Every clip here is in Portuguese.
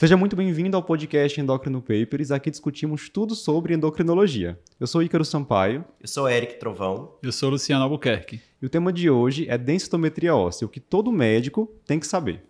Seja muito bem-vindo ao podcast Endocrino Papers. Aqui discutimos tudo sobre endocrinologia. Eu sou Ícaro Sampaio. Eu sou Eric Trovão. Eu sou Luciano Albuquerque. E o tema de hoje é densitometria óssea, o que todo médico tem que saber.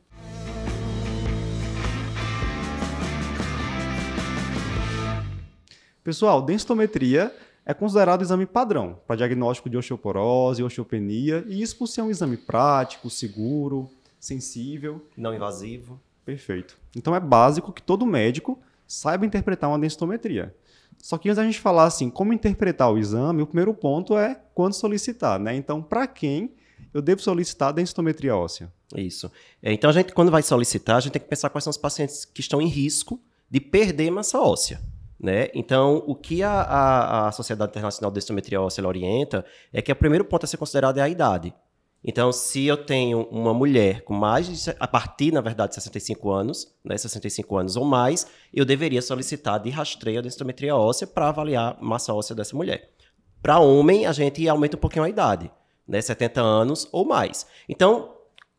Pessoal, densitometria é considerado exame padrão para diagnóstico de osteoporose, osteopenia, e isso por ser um exame prático, seguro, sensível. Não invasivo. Perfeito. Então é básico que todo médico saiba interpretar uma densitometria. Só que antes da gente falar assim, como interpretar o exame, o primeiro ponto é quando solicitar, né? Então, para quem eu devo solicitar a densitometria óssea? Isso. É, então, a gente, quando vai solicitar, a gente tem que pensar quais são os pacientes que estão em risco de perder massa óssea. Né? Então, o que a, a, a Sociedade Internacional de Densitometria Óssea orienta é que o primeiro ponto a ser considerado é a idade. Então, se eu tenho uma mulher com mais de, a partir, na verdade, de 65 anos, né, 65 anos ou mais, eu deveria solicitar de rastreio a densitometria óssea para avaliar a massa óssea dessa mulher. Para homem, a gente aumenta um pouquinho a idade, né, 70 anos ou mais. Então,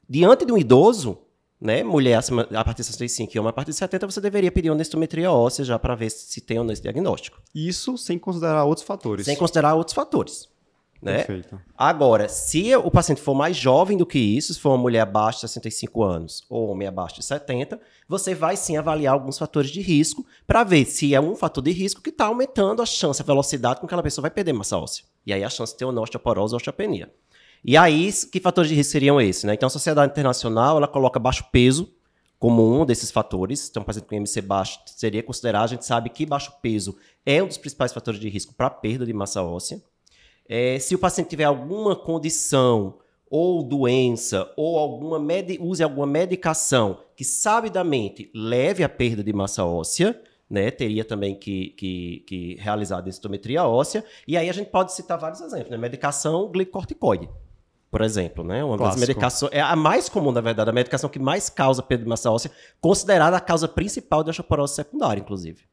diante de um idoso, né, mulher a partir de 65 e homem a partir de 70, você deveria pedir uma densitometria óssea já para ver se tem ou não esse diagnóstico. Isso sem considerar outros fatores. Sem considerar outros fatores. Né? Perfeito. Agora, se o paciente for mais jovem do que isso, se for uma mulher abaixo de 65 anos ou homem abaixo de 70, você vai sim avaliar alguns fatores de risco para ver se é um fator de risco que está aumentando a chance, a velocidade com que aquela pessoa vai perder massa óssea. E aí a chance de ter uma osteoporose ou osteopenia. E aí, que fatores de risco seriam esses? Né? Então, a Sociedade Internacional ela coloca baixo peso como um desses fatores. Então, um paciente com MC baixo seria considerado. A gente sabe que baixo peso é um dos principais fatores de risco para perda de massa óssea. É, se o paciente tiver alguma condição ou doença ou alguma use alguma medicação que sabidamente leve à perda de massa óssea, né, teria também que, que, que realizar a densitometria óssea. E aí a gente pode citar vários exemplos, né? Medicação glicocorticoide, por exemplo, né? Uma Clássico. das medicações, é a mais comum, na verdade, a medicação que mais causa perda de massa óssea, considerada a causa principal da osteoporose secundária, inclusive.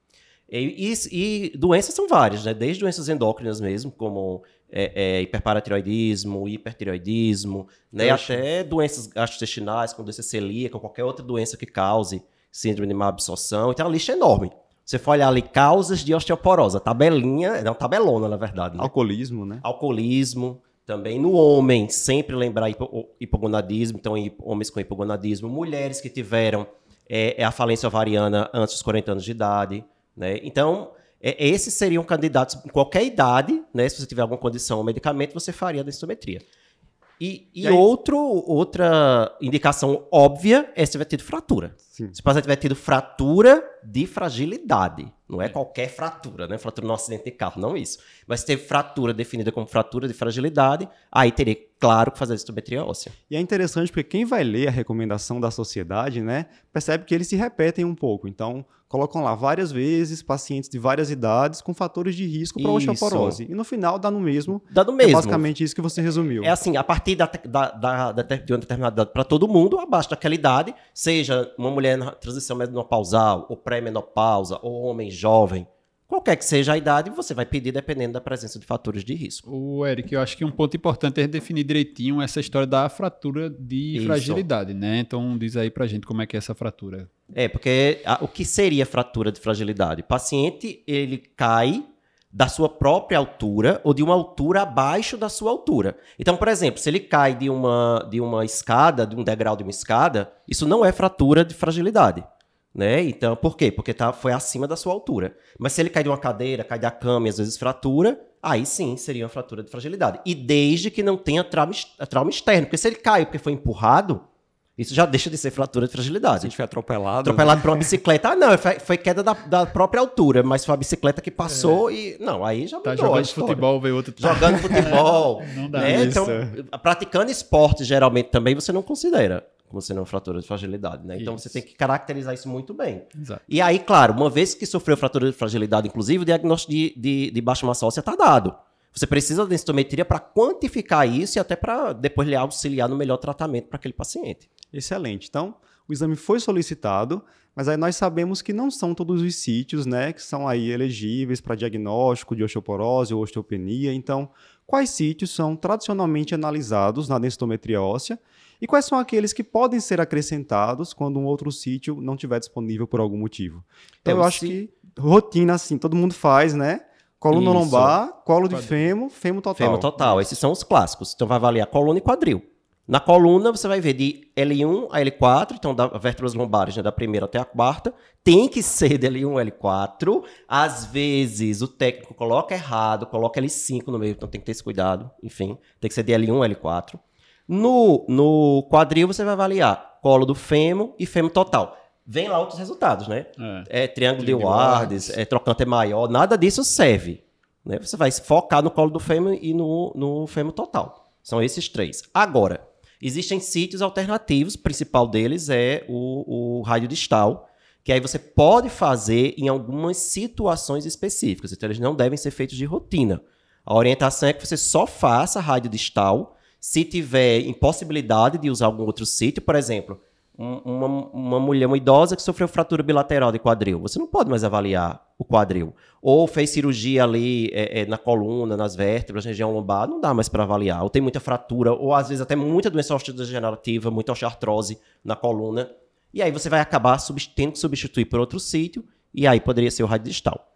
E, e, e, doenças são várias, né? Desde doenças endócrinas mesmo, como é, é, hiperparatiroidismo, hipertiroidismo, né? até doenças gastrointestinais, como doença celíaca, ou qualquer outra doença que cause síndrome de má absorção. Então, a lista é enorme. Você for olhar ali causas de osteoporose, tabelinha, é uma tabelona, na verdade. Né? Alcoolismo, né? Alcoolismo. Também no homem, sempre lembrar hipo, hipogonadismo, então homens com hipogonadismo, mulheres que tiveram é, é a falência ovariana antes dos 40 anos de idade. Né? Então, é, esses seriam candidatos em qualquer idade, né? Se você tiver alguma condição ou medicamento, você faria a densitometria. E, e, e outro, outra indicação óbvia é se tiver tido fratura. Sim. Se o paciente tiver tido fratura de fragilidade. Não é, é, qualquer fratura, né? Fratura no acidente de carro, não isso. Mas se teve fratura definida como fratura de fragilidade, aí teria, claro, que fazer a densitometria óssea. E é interessante porque quem vai ler a recomendação da sociedade, né, percebe que eles se repetem um pouco. Então, colocam lá várias vezes pacientes de várias idades com fatores de risco para osteoporose. E no final dá no mesmo. Dá no mesmo. É basicamente isso que você resumiu. É assim, a partir da, da, da, da de uma determinada idade para todo mundo, abaixo daquela idade, seja uma mulher na transição menopausal, ou pré-menopausa, ou homem jovem, Qualquer que seja a idade, você vai pedir dependendo da presença de fatores de risco. O Eric, eu acho que um ponto importante é definir direitinho essa história da fratura de Isso. fragilidade, né? Então diz aí pra gente como é que é essa fratura. É, porque a, o que seria fratura de fragilidade? O paciente, ele cai da sua própria altura ou de uma altura abaixo da sua altura. Então, por exemplo, se ele cai de uma, de uma escada, de um degrau de uma escada, isso não é fratura de fragilidade. Né? Então, por quê? Porque tá, foi acima da sua altura. Mas se ele cai de uma cadeira, cai da cama e às vezes fratura, aí sim seria uma fratura de fragilidade. E desde que não tenha trauma, trauma externo. Porque se ele caiu porque foi empurrado, isso já deixa de ser fratura de fragilidade. Se a gente foi atropelado. Atropelado né? por uma bicicleta. Ah, não, foi, queda da, da, própria altura, mas foi a bicicleta que passou é. e. Não, aí já tá mudou. Tá jogando futebol, veio outro. Jogando futebol. não dá né? Então, praticando esporte, geralmente também você não considera como sendo fratura de fragilidade, né? Então você tem que caracterizar isso muito bem. Exato. E aí, claro, uma vez que sofreu fratura de fragilidade, inclusive, o diagnóstico de, de, de baixa massa óssea está dado. Você precisa da densitometria para quantificar isso e até para depois lhe auxiliar no melhor tratamento para aquele paciente. Excelente. Então, o exame foi solicitado, mas aí nós sabemos que não são todos os sítios, né, que são aí elegíveis para diagnóstico de osteoporose ou osteopenia. Então, quais sítios são tradicionalmente analisados na densitometria óssea e quais são aqueles que podem ser acrescentados quando um outro sítio não estiver disponível por algum motivo? Então, eu acho que rotina assim, todo mundo faz, né? Coluna Isso. lombar, colo de fêmur, fêmur total. Fêmur total, esses são os clássicos. Então vai avaliar coluna e quadril. Na coluna, você vai ver de L1 a L4, então da vértebras lombares, né, da primeira até a quarta, tem que ser de L1 a L4. Às vezes o técnico coloca errado, coloca L5 no meio, então tem que ter esse cuidado. Enfim, tem que ser de L1 a L4. No, no quadril, você vai avaliar colo do fêmur e fêmur total. Vem lá outros resultados, né? É, é triângulo de Wardes, é trocante é maior, nada disso serve. Né? Você vai focar no colo do fêmur e no, no fêmur total. São esses três. Agora, Existem sítios alternativos, o principal deles é o, o rádio distal, que aí você pode fazer em algumas situações específicas. Então, eles não devem ser feitos de rotina. A orientação é que você só faça rádio distal se tiver impossibilidade de usar algum outro sítio. Por exemplo, uma, uma mulher, uma idosa que sofreu fratura bilateral de quadril, você não pode mais avaliar o quadril. Ou fez cirurgia ali é, é, na coluna, nas vértebras, região lombar, não dá mais para avaliar. Ou tem muita fratura, ou às vezes até muita doença osteodegenerativa, muita osteoartrose na coluna. E aí você vai acabar tendo que substituir por outro sítio, e aí poderia ser o distal.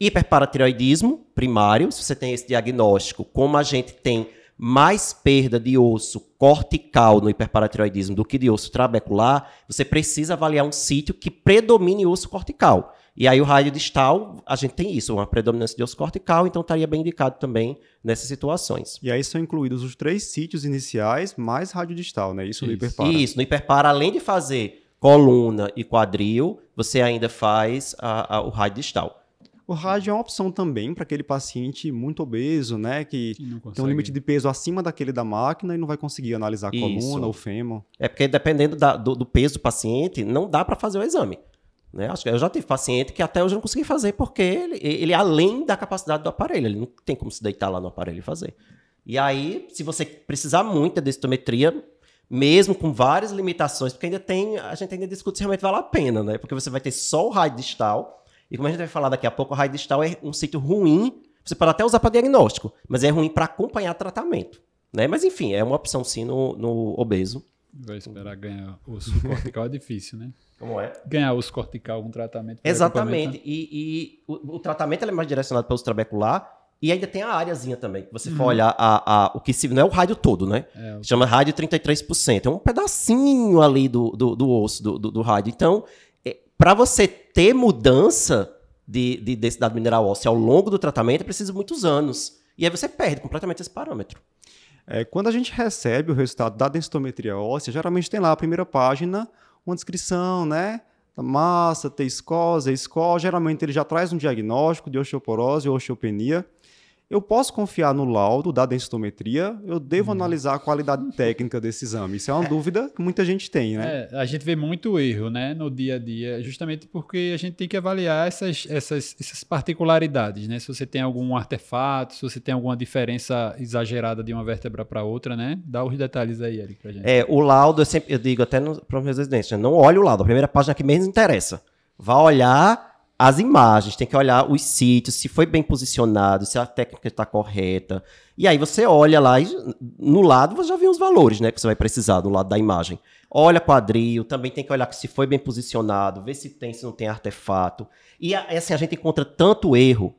Hiperparatiroidismo primário, se você tem esse diagnóstico, como a gente tem mais perda de osso cortical no hiperparatiroidismo do que de osso trabecular, você precisa avaliar um sítio que predomine osso cortical. E aí o raio distal, a gente tem isso, uma predominância de osso cortical, então estaria bem indicado também nessas situações. E aí são incluídos os três sítios iniciais mais rádio distal, né? Isso, isso. no hiperpara. Isso, no hiperpara, além de fazer coluna e quadril, você ainda faz a, a, o raio distal. O rádio é uma opção também para aquele paciente muito obeso, né? Que, tem um limite de peso acima daquele da máquina e não vai conseguir analisar a coluna ou fêmur. É porque dependendo da, do, do, peso do paciente, não dá para fazer o exame. Né? Acho que eu já tive paciente que até hoje não consegui fazer porque ele, ele é além da capacidade do aparelho. Ele não tem como se deitar lá no aparelho e fazer. E aí, se você precisar muito da densitometria, mesmo com várias limitações, porque ainda tem, a gente ainda discute se realmente vale a pena, né? Porque você vai ter só o raio distal e como a gente vai falar daqui a pouco, o raio distal é um sítio ruim. Você pode até usar para diagnóstico, mas é ruim para acompanhar tratamento. Né? Mas enfim, é uma opção sim no, no obeso. Vai esperar ganhar osso cortical é difícil, né? Como é? Ganhar osso cortical com tratamento. Exatamente. Né? E, e o, o, tratamento é mais direcionado para o trabecular. E ainda tem a áreazinha também. Que você uhum. for olhar a, a, o que se. Não é o rádio todo, né? É, Chama rádio 33%. É um pedacinho ali do, do, do osso, do, do, do rádio. Então, para você ter mudança de, de densidade mineral óssea ao longo do tratamento, é preciso muitos anos. E aí você perde completamente esse parâmetro. É, quando a gente recebe o resultado da densitometria óssea, geralmente tem lá a primeira página, uma descrição, né? Da massa, T-score, Z-score. Geralmente ele já traz um diagnóstico de osteoporose ou osteopenia. Eu posso confiar no laudo da densitometria? Eu devo hum. analisar a qualidade técnica desse exame? Isso é uma dúvida que muita gente tem, né? É, a gente vê muito erro né, no dia a dia, justamente porque a gente tem que avaliar essas, essas, essas particularidades, né? Se você tem algum artefato, se você tem alguma diferença exagerada de uma vértebra para outra, né? Dá os detalhes aí, Eric, pra gente. É, o laudo, eu sempre eu digo até para os meus residentes, né? não olhe o laudo, a primeira página que menos interessa. Vá olhar as imagens, tem que olhar os sítios, se foi bem posicionado, se a técnica está correta. E aí você olha lá e no lado você já vê os valores, né, que você vai precisar do lado da imagem. Olha quadril, também tem que olhar se foi bem posicionado, ver se tem, se não tem artefato. E assim a gente encontra tanto erro,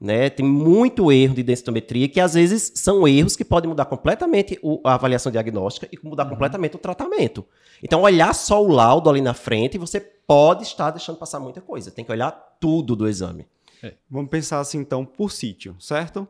né? Tem muito erro de densitometria que às vezes são erros que podem mudar completamente a avaliação diagnóstica e mudar uhum. completamente o tratamento. Então olhar só o laudo ali na frente, você pode estar deixando passar muita coisa. Tem que olhar tudo do exame. É. Vamos pensar assim, então, por sítio, certo?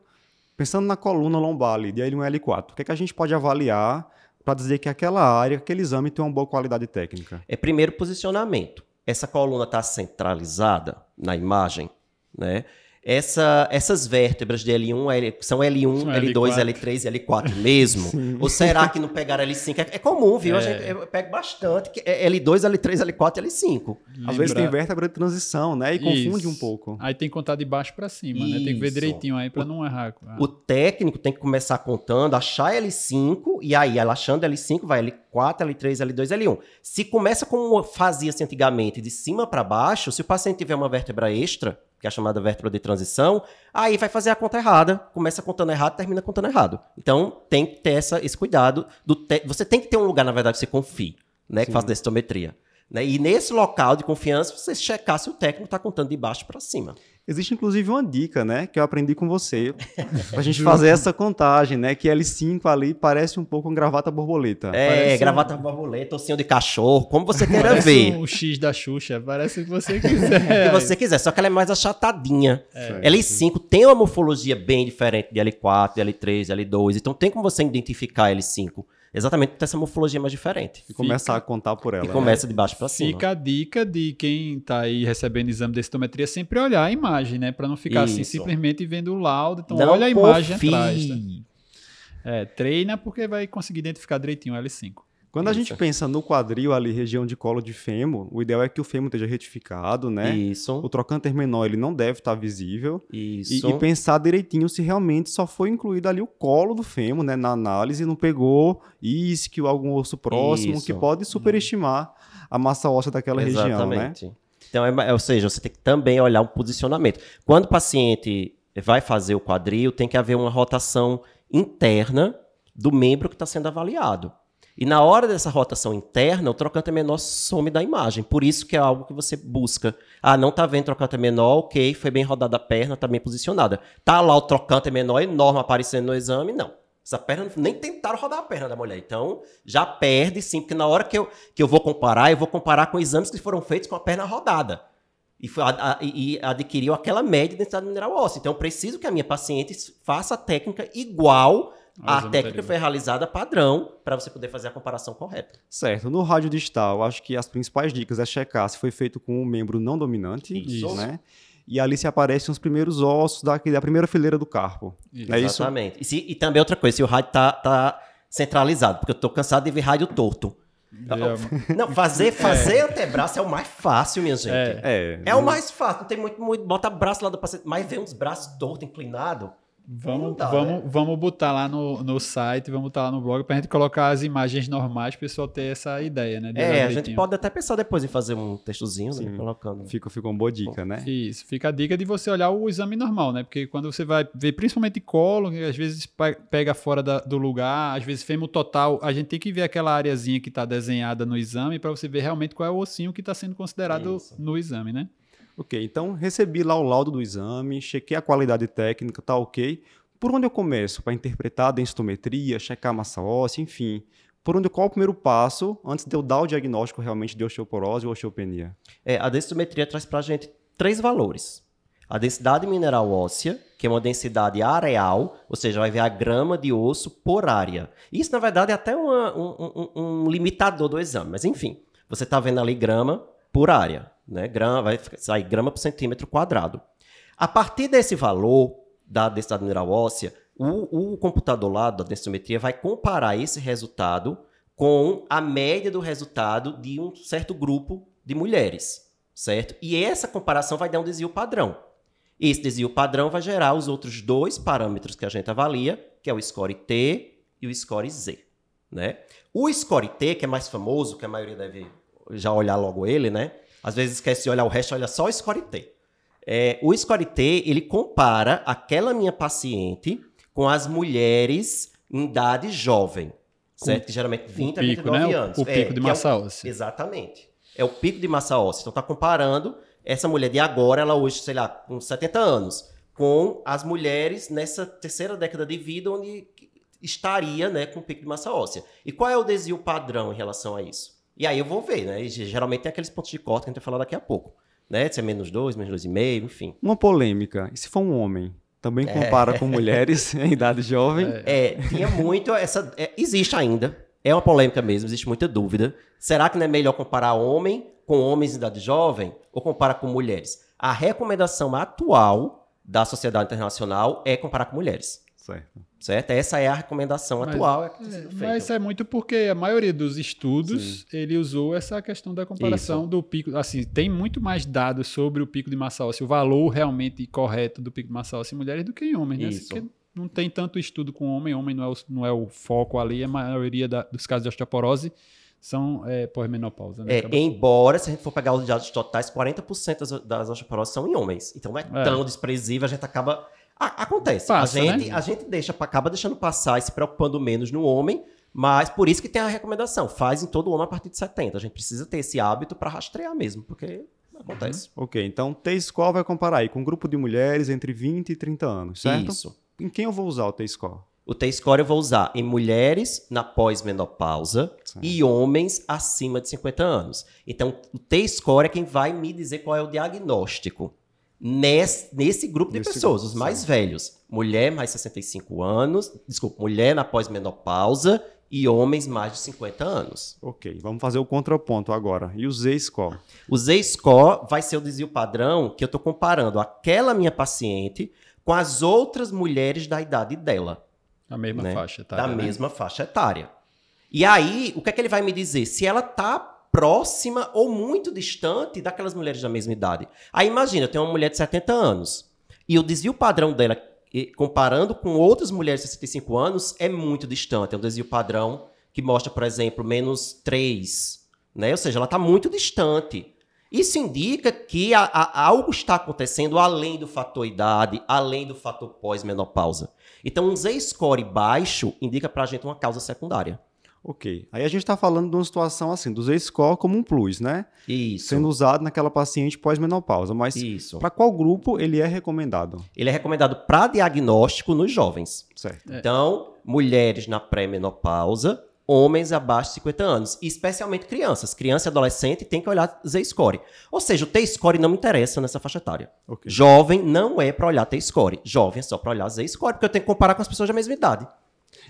Pensando na coluna lombar ali, de L1 L4, o que, é que a gente pode avaliar para dizer que aquela área, aquele exame tem uma boa qualidade técnica? É primeiro posicionamento. Essa coluna está centralizada na imagem, né? Essa, essas vértebras de L1 L, são L1, São L2, L4. L3 e L4 mesmo? Ou será que não pegaram L5? É, é comum, viu? A gente, eu pego bastante. Que é L2, L3, L4 e L5. Às vezes tem vértebra de transição, né? E confunde Isso. um pouco. Aí tem que contar de baixo pra cima, né? Tem que ver Isso. direitinho aí pra não errar. Ah, O técnico tem que começar contando, achar L5, e aí, ela achando L5, vai L4, L3, L2, L1. Se começa como fazia-se antigamente, de cima para baixo, se o paciente tiver uma vértebra extra, que é a chamada vértebra de transição, aí vai fazer a conta errada, começa contando errado, termina contando errado. Então, tem que ter essa, esse cuidado. Do te- Você tem que ter um lugar, na verdade, que você confie, né? Que faz densitometria. Né? E nesse local de confiança, você checar se o técnico está contando de baixo para cima. Existe inclusive uma dica, né, que eu aprendi com você, pra gente fazer essa contagem, né, que L5 ali parece um pouco uma gravata borboleta. É, Parece gravata borboleta, ossinho de cachorro, como você queira Parece ver. um X da Xuxa, parece o que você O quiser. que você quiser, só que ela é mais achatadinha. Certo. L5 tem uma morfologia bem diferente de L4, de L3, de L2, então tem como você identificar L5. Exatamente por ter essa morfologia mais diferente. E começar a contar por ela. E né? começa de baixo para cima. Fica a dica de quem tá aí recebendo exame de citometria sempre olhar a imagem, né? Pra não ficar assim Isso. simplesmente vendo o laudo. Então Não olha a imagem confie. atrás. Tá? É, treina porque vai conseguir identificar direitinho o L5. Quando a Isso. gente pensa no quadril ali, região de colo de fêmur, o ideal é que o fêmur esteja retificado, né? O Isso, trocânter menor ele não deve estar visível. E, isso. e pensar direitinho se realmente só foi incluído ali o colo do fêmur, né? Na análise, não pegou isquio, algum osso próximo, Isso. que pode superestimar a massa óssea daquela região, né? Exatamente. Então, é, ou seja, você tem que também olhar o posicionamento. Quando o paciente vai fazer o quadril, tem que haver uma rotação interna do membro que está sendo avaliado. E na hora dessa rotação interna, o trocante menor some da imagem. Por isso que é algo que você busca. Ah, não tá vendo trocante menor, ok, foi bem rodada a perna, tá bem posicionada. Tá lá o trocante menor enorme aparecendo no exame, não. Essa perna, nem tentaram rodar a perna da mulher. Então, já perde sim, porque na hora que eu, que eu vou comparar, eu vou comparar com exames que foram feitos com a perna rodada. E, foi, a- a- e adquiriu aquela média de densidade mineral óssea. Então, eu preciso que a minha paciente faça a técnica igual Exame técnica anterior. foi realizada padrão, para você poder fazer a comparação correta. Certo. No rádio distal, acho que as principais dicas é checar se foi feito com um membro não dominante, Isso. né? E ali se aparecem os primeiros ossos daquele, da primeira fileira do carpo. Isso. É isso? Exatamente. E, se- e também outra coisa, se o rádio tá, tá centralizado, porque eu tô cansado de ver rádio torto. Não, fazer, fazer antebraço é o mais fácil, minha gente. É. É. É o mais fácil, não tem muito, muito. Bota braço lá do paciente, mas vê uns braços tortos, inclinados. Vamos, dá, vamos, né? vamos botar lá no, no site, vamos botar lá no blog pra gente colocar as imagens normais, o pessoal ter essa ideia, né? É, a gente pode até pensar depois em fazer um textozinho, né? Colocando. Fica, fica uma boa dica, né? Isso, fica a dica de você olhar o exame normal, né? Porque quando você vai ver, principalmente colo, que às vezes pe- pega fora da- do lugar, às vezes fêmur total, a gente tem que ver aquela areazinha que está desenhada no exame para você ver realmente qual é o ossinho que está sendo considerado Isso. no exame, né? Ok, então recebi lá o laudo do exame, chequei a qualidade técnica, tá ok. Por onde eu começo para interpretar a densitometria, checar a massa óssea, enfim? Por onde qual é o primeiro passo antes de eu dar o diagnóstico realmente de osteoporose ou osteopenia? É, a densitometria traz pra gente três valores. A densidade mineral óssea, que é uma densidade areal, ou seja, vai ver a grama de osso por área. Isso, na verdade, é até uma- um, um- um limitador do exame, mas enfim, você está vendo ali grama por área, né? Grama, vai sair grama por centímetro quadrado. A partir desse valor da densidade mineral óssea, o, o computador lá da densitometria vai comparar esse resultado com a média do resultado de um certo grupo de mulheres, certo? E essa comparação vai dar um desvio padrão. Esse desvio padrão vai gerar os outros dois parâmetros que a gente avalia, que é o score T e o score Z, né? O score T, que é mais famoso, que a maioria deve já olhar logo ele, né? Às vezes esquece de olhar o resto, olha só o score T. É, o score T, ele compara aquela minha paciente com as mulheres em idade jovem, certo? Que geralmente 20 o a pico, 29 né? O- anos. O, É, pico de que é o- massa óssea. Exatamente. É o pico de massa óssea. Então tá comparando essa mulher de agora, ela hoje, sei lá, com 70 anos, com as mulheres nessa terceira década de vida, onde estaria, né, com pico de massa óssea. E qual é o desvio padrão em relação a isso? E aí eu vou ver, né? E geralmente tem aqueles pontos de corte que a gente vai falar daqui a pouco. Né? Se é menos 2, menos 2,5, enfim. Uma polêmica. E se for um homem? Também compara com mulheres em idade jovem? É, tinha muito essa. é, existe ainda. É uma polêmica mesmo, existe muita dúvida. Será que não é melhor comparar homem com homens em idade jovem ou comparar com mulheres? A recomendação atual da Sociedade Internacional é comparar com mulheres. Certo. Certo? Essa é a recomendação Mas- atual. É É, mas isso é muito porque a maioria dos estudos ele usou essa questão da comparação do pico. Assim, tem muito mais dados sobre o pico de massa óssea, o valor realmente correto do pico de massa óssea em mulheres do que em homens, né? Isso. Porque não tem tanto estudo com homem, homem não é o, não é o foco ali, a maioria da- dos casos de osteoporose são é, pós-menopausa. Né? É, embora, se a gente for pegar os dados totais, 40% das, das osteoporoses são em homens. Então não é, É. tão desprezível, a gente acaba. A- acontece. Passa, a gente, né? a gente deixa, acaba deixando passar e se preocupando menos no homem, mas por isso que tem a recomendação. Faz em todo homem a partir de 70. A gente precisa ter esse hábito para rastrear mesmo, porque acontece. Ok, então T-score vai comparar aí com um grupo de mulheres entre 20 e 30 anos, certo? Isso. Em quem eu vou usar o T-score? O T-score eu vou usar em mulheres na pós-menopausa e homens acima de 50 anos. Então, o T-score é quem vai me dizer qual é o diagnóstico. Nesse, nesse grupo de Nesse pessoas, grupo, os mais velhos. Mulher mais 65 anos, desculpa, mulher na pós-menopausa e homens mais de 50 anos. Ok, vamos fazer o contraponto agora. E o Z-score? O Z-score vai ser o desvio padrão que eu estou comparando aquela minha paciente com as outras mulheres da idade dela. A mesma né? faixa, tá? da né? mesma faixa etária. E aí, o que é que ele vai me dizer? Se ela tá próxima ou muito distante daquelas mulheres da mesma idade. Aí imagina, eu tenho uma mulher de 70 anos e o desvio padrão dela, comparando com outras mulheres de 65 anos, é muito distante. É um desvio padrão que mostra, por exemplo, menos 3, né? Ou seja, ela está muito distante. Isso indica que a- a- algo está acontecendo além do fator idade, além do fator pós-menopausa. Então, um Z-score baixo indica pra gente uma causa secundária. Ok. Aí a gente está falando de uma situação assim, do Z-score como um plus, né? Isso. Sendo usado naquela paciente pós-menopausa. Mas Isso. para qual grupo ele é recomendado? Ele é recomendado para diagnóstico nos jovens. Certo. É. Então, mulheres na pré-menopausa, homens abaixo de 50 anos, e especialmente crianças. Criança e adolescente tem que olhar Z-score. Ou seja, o T-score não me interessa nessa faixa etária. Ok. Jovem não é para olhar T-score. Jovem é só para olhar Z-score, porque eu tenho que comparar com as pessoas da mesma idade.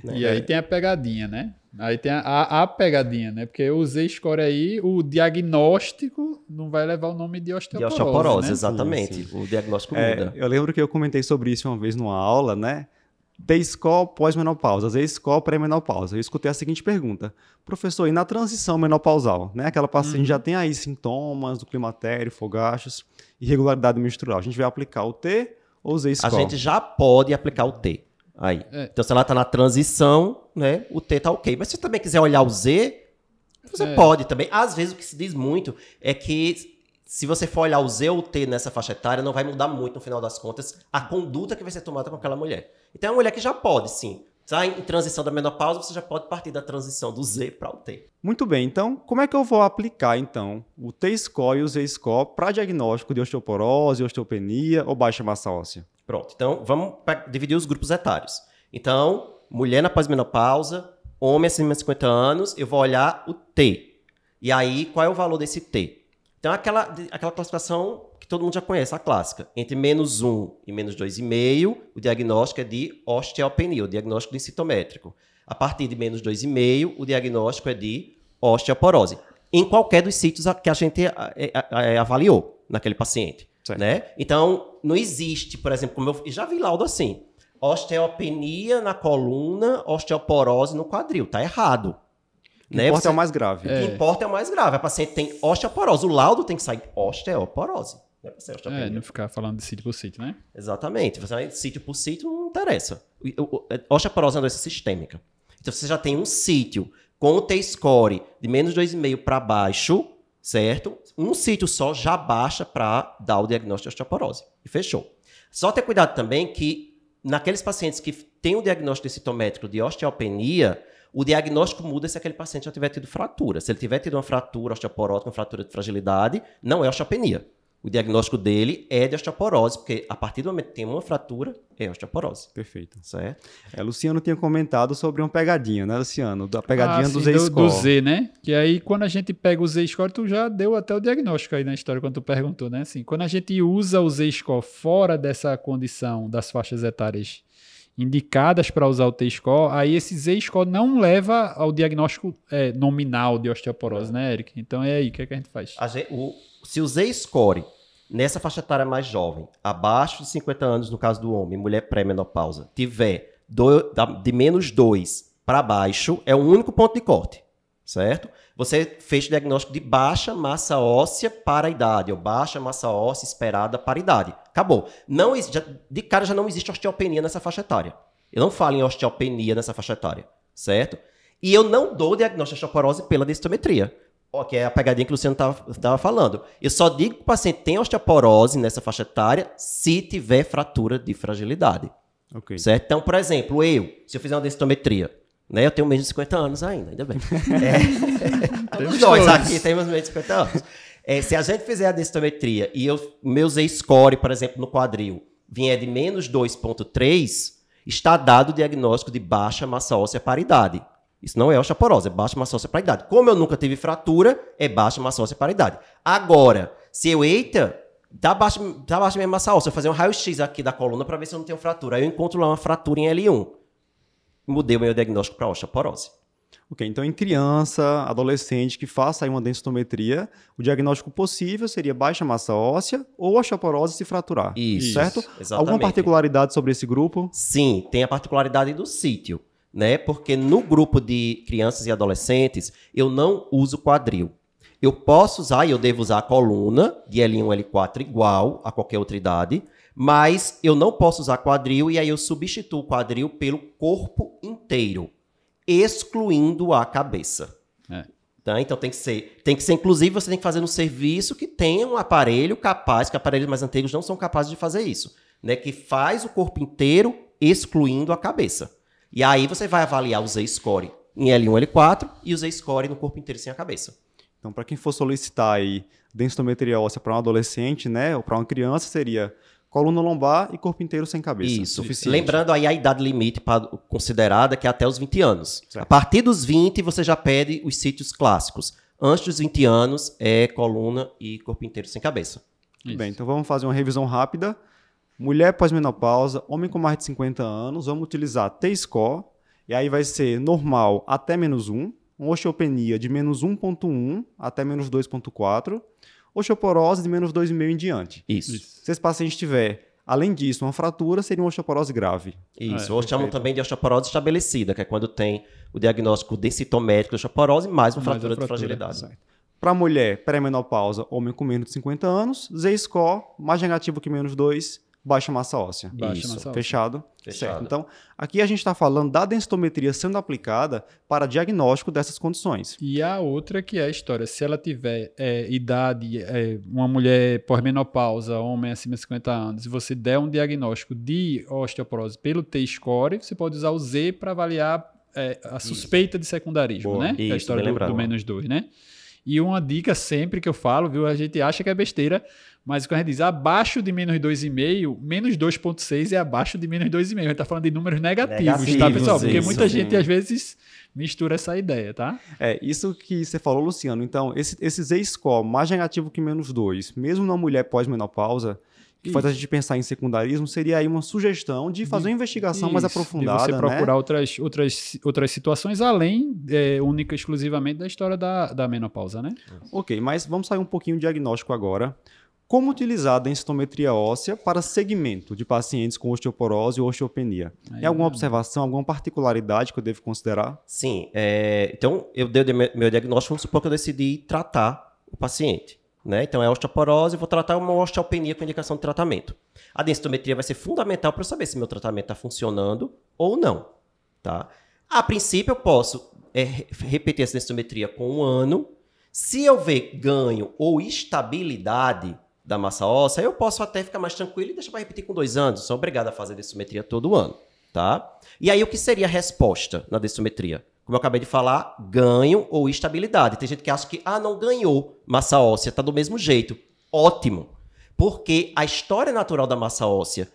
Né? E aí tem a pegadinha, né? Aí tem a, a, a pegadinha, né? Porque eu usei score aí, o diagnóstico não vai levar o nome de De osteoporose, osteoporose, né? exatamente. Sim, O diagnóstico É, muda. eu lembro que eu comentei sobre isso uma vez numa aula, né? T-score pós-menopausa, Z-score pré-menopausa. Eu escutei a seguinte pergunta: professor, e na transição menopausal, né? Aquela paciente Uhum. já tem aí sintomas do climatério, fogachos, irregularidade menstrual. A gente vai aplicar o T ou o A Z-score? gente já pode aplicar o T. Aí. É. Então, se ela tá na transição, né? O T tá ok. Mas se você também quiser olhar o Z, você É. pode também. Às vezes o que se diz muito é que se você for olhar o Z ou o T nessa faixa etária, não vai mudar muito no final das contas a conduta que vai ser tomada com aquela mulher. Então é uma mulher que já pode, sim. Está em transição da menopausa, você já pode partir da transição do Z para o T. Muito bem, então, como é que eu vou aplicar, então, o T-score e o Z-score para diagnóstico de osteoporose, osteopenia ou baixa massa óssea? Pronto. Então, vamos dividir os grupos etários. Então, mulher na pós-menopausa, homem acima de 50 anos, eu vou olhar o T. E aí, qual é o valor desse T? Então, aquela, aquela classificação que todo mundo já conhece, a clássica. Entre menos 1 e menos 2,5, o diagnóstico é de osteopenia, o diagnóstico densitométrico. A partir de menos 2,5, o diagnóstico é de osteoporose. Em qualquer dos sítios que a gente avaliou naquele paciente. Certo. Né? Então, não existe, por exemplo, como eu já vi laudo assim, osteopenia na coluna, osteoporose no quadril. Tá errado. O que Né? importa Você- é o mais grave. o que importa é o mais grave. A paciente tem osteoporose. O laudo tem que sair osteoporose. Não é pra ser osteopenia. É, não ficar falando de sítio por sítio, né? Exatamente. Você vai sítio por sítio, não interessa. O- Osteoporose é uma doença sistêmica. Então, você já tem um sítio com o T-score de menos 2,5 para baixo, certo? Um sítio só já baixa para dar o diagnóstico de osteoporose. E fechou. Só ter cuidado também que naqueles pacientes que têm o diagnóstico citométrico de osteopenia, o diagnóstico muda se aquele paciente já tiver tido fratura. Se ele tiver tido uma fratura osteoporótica, uma fratura de fragilidade, não é osteopenia. O diagnóstico dele é de osteoporose, porque a partir do momento que tem uma fratura, é osteoporose. Perfeito. Certo? É, Luciano tinha comentado sobre uma pegadinha, né, Luciano? Da pegadinha Ah, do sim, Z-score. do Z, né? Que aí, quando a gente pega o Z-score, tu já deu até o diagnóstico aí na história, quando tu perguntou, né? Assim, quando a gente usa o Z-score fora dessa condição das faixas etárias indicadas para usar o T-score, aí esse Z-score não leva ao diagnóstico é, nominal de osteoporose, né, Eric? Então é aí, o que, é que a gente faz? A gen- o- se o Z-score nessa faixa etária mais jovem, abaixo de 50 anos no caso do homem, mulher pré-menopausa, tiver do, de menos 2 para baixo, é o único ponto de corte, certo? Você fez o diagnóstico de baixa massa óssea para a idade, ou baixa massa óssea esperada para a idade. Acabou. Não, já, de cara já não existe osteopenia nessa faixa etária. Eu não falo em osteopenia nessa faixa etária, certo? E eu não dou diagnóstico de osteoporose pela densitometria. Ó, que é a pegadinha que o Luciano estava falando. Eu só digo que o paciente tem osteoporose nessa faixa etária se tiver fratura de fragilidade. Okay. Certo? Então, por exemplo, eu, se eu fizer uma densitometria, né, eu tenho menos de 50 anos ainda, ainda bem. É, todos nós aqui temos menos de 50 anos. É, se a gente fizer a densitometria e eu, meu Z-score, por exemplo, no quadril, vier de menos 2,3, está dado o diagnóstico de baixa massa óssea para idade. Isso não é osteoporose, é baixa massa óssea para idade. Como eu nunca tive fratura, é baixa massa óssea para idade. Agora, se eu, eita, tá baixa, tá baixa minha massa óssea, eu fazer um raio-x aqui da coluna para ver se eu não tenho fratura. Aí eu encontro lá uma fratura em L1. Mudei o meu diagnóstico para osteoporose. Ok, então em criança, adolescente que faça aí uma densitometria, o diagnóstico possível seria baixa massa óssea ou osteoporose se fraturar. Isso, certo? Exatamente. Alguma particularidade sobre esse grupo? Sim, tem a particularidade do sítio, né? Porque no grupo de crianças e adolescentes, eu não uso quadril. Eu posso usar e eu devo usar a coluna de L1 L4 igual a qualquer outra idade, mas eu não posso usar quadril e aí eu substituo o quadril pelo corpo inteiro excluindo a cabeça. É. Tá? Então tem que ser, tem que ser, inclusive, você tem que fazer um serviço que tenha um aparelho capaz, que aparelhos mais antigos não são capazes de fazer isso, né? Que faz o corpo inteiro excluindo a cabeça. E aí você vai avaliar o Z-score em L1, L4 e o Z-score no corpo inteiro sem a cabeça. Então, para quem for solicitar aí densitometria óssea para um adolescente, né, ou para uma criança, seria coluna lombar e corpo inteiro sem cabeça. Isso. Suficiente. Lembrando aí a idade limite pra, considerada, que é até os 20 anos. Certo. A partir dos 20, você já pede os sítios clássicos. Antes dos 20 anos, é coluna e corpo inteiro sem cabeça. Isso. Bem, então vamos fazer uma revisão rápida. Mulher pós-menopausa, homem com mais de 50 anos, vamos utilizar T-score, e aí vai ser normal até menos 1, uma osteopenia de menos 1.1 até menos 2.4, osteoporose de menos 2,5 em diante. Isso. Se esse paciente tiver, além disso, uma fratura, seria uma osteoporose grave. Isso. É, Ou chamam também de osteoporose estabelecida, que é quando tem o diagnóstico densitométrico de osteoporose mais uma mais fratura, fratura de fragilidade. Para mulher, pré-menopausa, homem com menos de 50 anos, Z-score, mais negativo que menos 2, baixa massa óssea. Baixa Isso. Massa óssea. Fechado? Fechado. Certo. Então, aqui a gente está falando da densitometria sendo aplicada para diagnóstico dessas condições. E a outra que é a história, se ela tiver é, idade, é, uma mulher pós-menopausa, homem acima de 50 anos, e você der um diagnóstico de osteoporose pelo T-score, você pode usar o Z para avaliar é, a suspeita Isso. de secundarismo, Boa. né? Isso, é a história do, do menos 2, né? E uma dica sempre que eu falo, viu? A gente acha que é besteira, mas quando a gente diz abaixo de menos 2,5, menos 2,6 é abaixo de menos 2,5. A gente está falando de números negativos, negativos tá, pessoal? Porque isso, muita sim. gente às vezes mistura essa ideia, tá? É, isso que você falou, Luciano. Então, esse, esse Z-score mais negativo que menos 2, mesmo na mulher pós-menopausa, que faz a gente pensar em secundarismo, seria aí uma sugestão de fazer de, uma investigação isso, mais aprofundada. De você procurar né? outras, outras, outras situações, além, é, única exclusivamente, da história da, da menopausa, né? Ok, mas vamos sair um pouquinho do diagnóstico agora. Como utilizar a densitometria óssea para segmento de pacientes com osteoporose ou osteopenia? Aí, Tem alguma observação, alguma particularidade que eu devo considerar? Sim. É, então, eu dei meu diagnóstico, vamos supor que eu decidi tratar o paciente. Né? Então, é osteoporose, vou tratar uma osteopenia com indicação de tratamento. A densitometria vai ser fundamental para eu saber se meu tratamento está funcionando ou não. Tá? A princípio, eu posso é, repetir essa densitometria com um ano. Se eu ver ganho ou estabilidade, da massa óssea, eu posso até ficar mais tranquilo e deixar para repetir com dois anos. Sou obrigado a fazer densitometria todo ano, tá? E aí, o que seria a resposta na densitometria? Como eu acabei de falar, ganho ou estabilidade. Tem gente que acha que, ah, não ganhou massa óssea, tá do mesmo jeito. Ótimo. Porque a história natural da massa óssea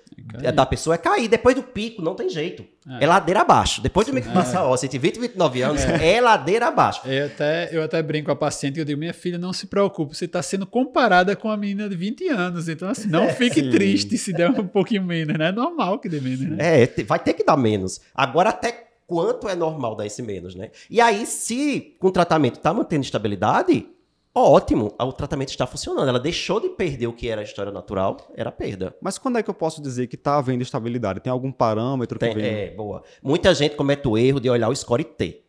é da pessoa é cair. Depois do pico, não tem jeito. É, é ladeira abaixo. Depois do pico de massa óssea, entre 20 e 29 anos, é, é ladeira abaixo. Eu até, eu até brinco com a paciente e eu digo, minha filha, não se preocupe, você está sendo comparada com a menina de 20 anos. Então, assim, não é, fique sim. triste se der um pouquinho menos, né? É normal que dê menos, né? É, vai ter que dar menos. Agora, até quanto é normal dar esse menos, né? E aí, se com o tratamento está mantendo estabilidade, ótimo, o tratamento está funcionando. Ela deixou de perder o que era a história natural, era perda. Mas quando é que eu posso dizer que está havendo estabilidade? Tem algum parâmetro que Tem, vem? é, boa. Muita gente comete o erro de olhar o score T.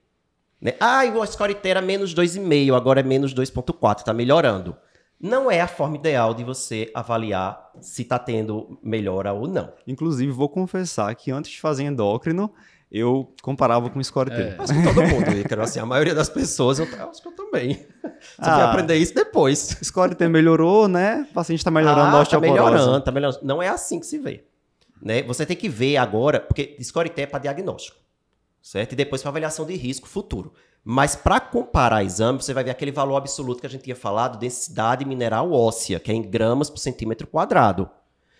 Né? Ah, o score T era menos 2,5, agora é menos 2,4, está melhorando. Não é a forma ideal de você avaliar se está tendo melhora ou não. Inclusive, vou confessar que antes de fazer endócrino, eu comparava com o Score T. É. Acho que todo mundo, Ícaro, assim, a maioria das pessoas, eu, eu acho que eu também. Você Ah. vai aprender isso depois. Score T melhorou, né? O paciente está melhorando a ah, tá osteoporose. melhorando, tá melhorando. Não é assim que se vê. Né? Você tem que ver agora, porque score T é para diagnóstico, certo? E depois para avaliação de risco futuro. Mas para comparar exame, você vai ver aquele valor absoluto que a gente tinha falado, densidade mineral óssea, que é em gramas por centímetro quadrado.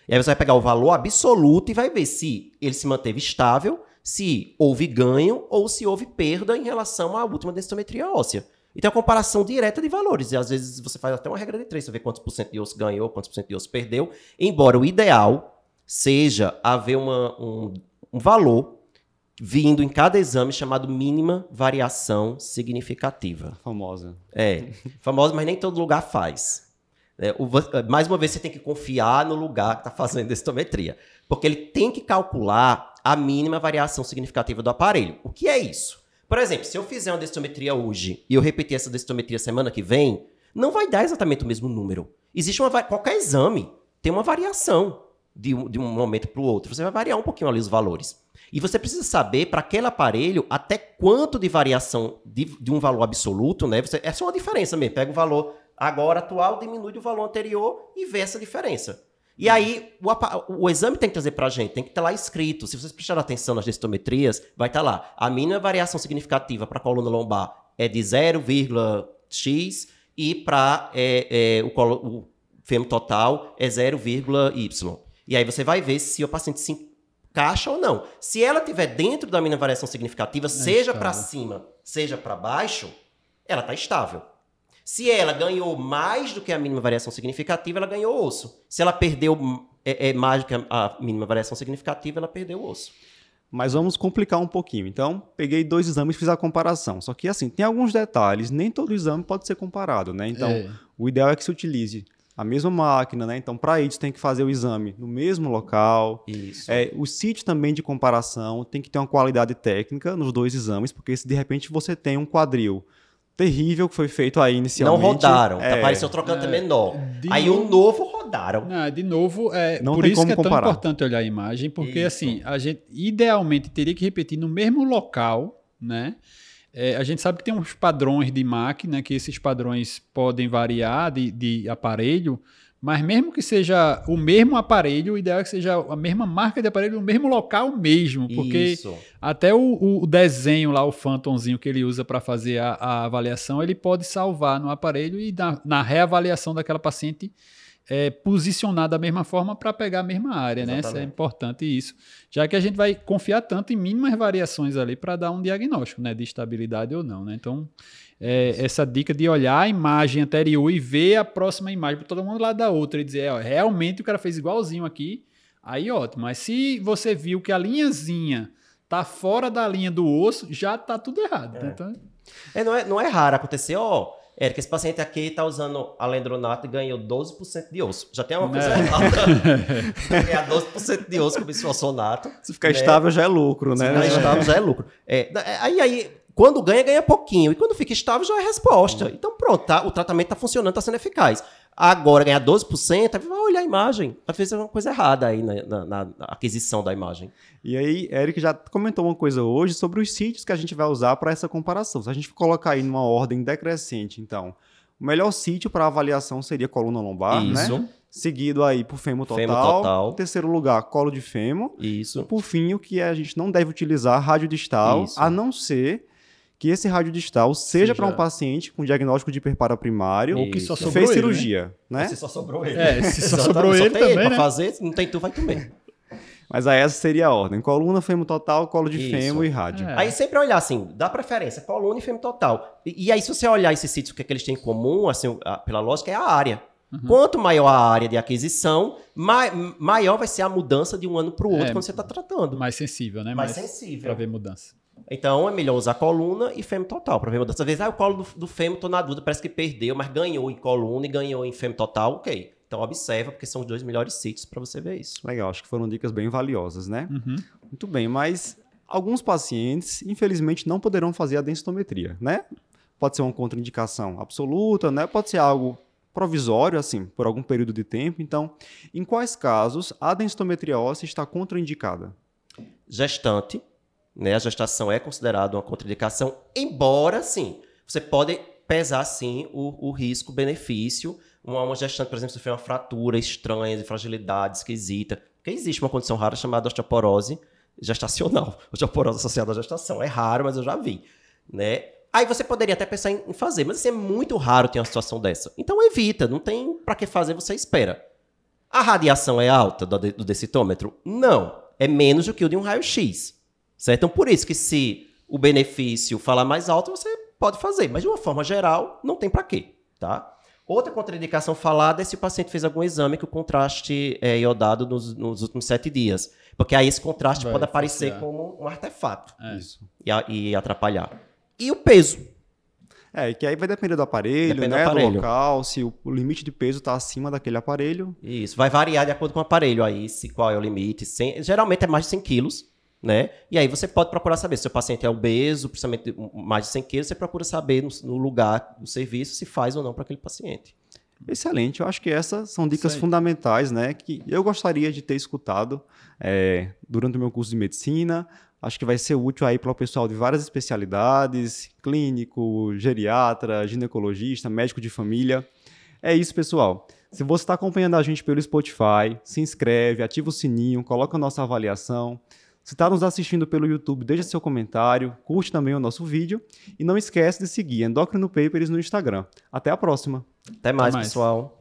E aí você vai pegar o valor absoluto e vai ver se ele se manteve estável, se houve ganho ou se houve perda em relação à última densitometria óssea. Então é uma comparação direta de valores. E às vezes você faz até uma regra de três, você vê quantos por cento de osso ganhou, quantos por cento de osso perdeu. Embora o ideal seja haver uma- um, um valor vindo em cada exame chamado mínima variação significativa. Famosa. É, famosa, mas nem todo lugar faz. É, o- mais uma vez, você tem que confiar no lugar que está fazendo a densitometria. Porque ele tem que calcular a mínima variação significativa do aparelho. O que é isso? Por exemplo, se eu fizer uma densitometria hoje e eu repetir essa densitometria semana que vem, não vai dar exatamente o mesmo número. Existe uma qualquer exame tem uma variação de um, de um momento para o outro. Você vai variar um pouquinho ali os valores. E você precisa saber para aquele aparelho até quanto de variação de, de um valor absoluto, né? Você, essa é uma diferença mesmo. Pega o valor agora atual, diminui do valor anterior e vê essa diferença. E aí, o, o exame tem que trazer pra gente, tem que estar lá escrito. Se vocês prestarem atenção nas densitometrias, vai estar lá. A mínima variação significativa para a coluna lombar é de 0,x e para o, colo- o fêmur total é 0,y. E aí você vai ver se o paciente se encaixa ou não. Se ela estiver dentro da mínima variação significativa, seja para cima, seja para baixo, ela está estável. Se ela ganhou mais do que a mínima variação significativa, ela ganhou osso. Se ela perdeu é, é mais do que a, a mínima variação significativa, ela perdeu o osso. Mas vamos complicar um pouquinho. Então, peguei dois exames e fiz a comparação. Só que, assim, tem alguns detalhes. Nem todo exame pode ser comparado, né? Então, É. o ideal é que se utilize a mesma máquina, né? Então, para isso, tem que fazer o exame no mesmo local. Isso. É, o sítio também de comparação tem que ter uma qualidade técnica nos dois exames, porque se de repente você tem um quadril terrível que foi feito aí Não inicialmente... rodaram. é, Tá parecendo um trocante É. menor. Aí novo- o novo rodaram. Não, de novo, é Não por tem isso como que é tão comparar. importante olhar a imagem, porque Isso. assim, a gente idealmente teria que repetir no mesmo local, né? É, a gente sabe que tem uns padrões de máquina, que esses padrões podem variar de, de aparelho, mas mesmo que seja o mesmo aparelho, o ideal é que seja a mesma marca de aparelho no mesmo local mesmo, porque Isso. até o, o desenho lá, o phantomzinho que ele usa para fazer a, a avaliação, ele pode salvar no aparelho e na, na reavaliação daquela paciente é, posicionar da mesma forma para pegar a mesma área, né? Isso é Exatamente. importante isso, já que a gente vai confiar tanto em mínimas variações ali para dar um diagnóstico, né, de estabilidade ou não, né? Então, é, essa dica de olhar a imagem anterior e ver a próxima imagem para todo mundo lá da outra e dizer, ó, realmente o cara fez igualzinho aqui, aí ótimo. Mas se você viu que a linhazinha tá fora da linha do osso, já tá tudo errado. né? Então, É, não, é, não é raro acontecer, ó. Eric, esse paciente aqui tá usando alendronato e ganhou 12% de osso. Já tem uma coisa É. errada. Ganhar 12% de osso com bisfosfonato. Se ficar né? estável já é lucro, Se né? ficar estável já é lucro. É, é, aí, aí, quando ganha, ganha pouquinho. E quando fica estável, já é resposta. Então, pronto, tá, o tratamento tá funcionando, tá sendo eficaz. Agora, ganhar 12%, aí vai olhar a imagem. Às vezes é uma coisa errada aí na, na- na aquisição da imagem. E aí, Eric já comentou uma coisa hoje sobre os sítios que a gente vai usar para essa comparação. Se a gente colocar aí numa ordem decrescente, então, o melhor sítio para avaliação seria coluna lombar, Isso. né? Seguido aí por fêmur total. Fêmur total. Em terceiro lugar, colo de fêmur. Isso. Por fim, o que a gente não deve utilizar rádio distal, Isso. a não ser que esse rádio distal seja para um paciente com diagnóstico de hiperpara primário Ou que só sobrou fez ele, né? cirurgia, né? Se só sobrou ele. É, se só sobrou ele tem também, pra né? fazer, não tem tu, vai tu mesmo. Mas aí essa seria a ordem: coluna, fêmur total, colo de Isso. fêmur e rádio. É. Aí sempre olhar assim, dá preferência, coluna e fêmur total. E, e aí, se você olhar esses sítios, o que, é que eles têm em comum, assim, a- pela lógica, é a área. Uhum. Quanto maior a área de aquisição, mai- maior vai ser a mudança de um ano para o outro É. quando você está tratando. mais sensível, né? Mais sensível. Para ver mudança. Então é melhor usar coluna e fêmur total. Para ver mudança. Às vezes, ah, o colo do, do fêmur, tô na dúvida, parece que perdeu, mas ganhou em coluna e ganhou em fêmur total, ok. Então observa, porque são os dois melhores sítios para você ver isso. Legal, acho que foram dicas bem valiosas, né? Uhum. Muito bem, mas alguns pacientes, infelizmente, não poderão fazer a densitometria, né? Pode ser uma contraindicação absoluta, né? Pode ser algo provisório, assim, por algum período de tempo. Então, em quais casos a densitometria óssea está contraindicada? Gestante, né? A gestação é considerada uma contraindicação, embora, sim, você pode pesar, sim, o, o risco-benefício. Uma, uma gestante, por exemplo, sofreu uma fratura estranha, de fragilidade esquisita. Porque existe uma condição rara chamada osteoporose gestacional. Osteoporose associada à gestação. É raro, mas eu já vi, né? Aí você poderia até pensar em fazer, mas assim, é muito raro ter uma situação dessa. Então evita, não tem para que fazer, você espera. A radiação é alta do, do decitômetro? Não. É menos do que o de um raio-x. Certo? Então, por isso que se o benefício falar mais alto, você pode fazer. Mas de uma forma geral, não tem para quê. Tá? Outra contraindicação falada é se o paciente fez algum exame que o contraste é iodado nos, nos últimos sete dias. Porque aí esse contraste Vai pode aparecer como um artefato É. Isso. e, a- e atrapalhar. E o peso. É, e que aí vai depender do aparelho, Depende do né? Do, aparelho. local, se o, o limite de peso está acima daquele aparelho. Isso, vai variar de acordo com o aparelho aí, se qual é o limite. Cem- geralmente é mais de 100 quilos, né? E aí você pode procurar saber se o paciente é obeso, principalmente mais de 100 quilos, você procura saber no, no lugar do serviço se faz ou não para aquele paciente. Excelente, eu acho que essas são dicas fundamentais, né? Que eu gostaria de ter escutado é, durante o meu curso de medicina. Acho que vai ser útil aí para o pessoal de várias especialidades, clínico, geriatra, ginecologista, médico de família. É isso, pessoal. Se você está acompanhando a gente pelo Spotify, se inscreve, ativa o sininho, coloca a nossa avaliação. Se está nos assistindo pelo YouTube, deixa seu comentário, curte também o nosso vídeo e não esquece de seguir Endocrino Papers no Instagram. Até a próxima! Até mais, mais. pessoal.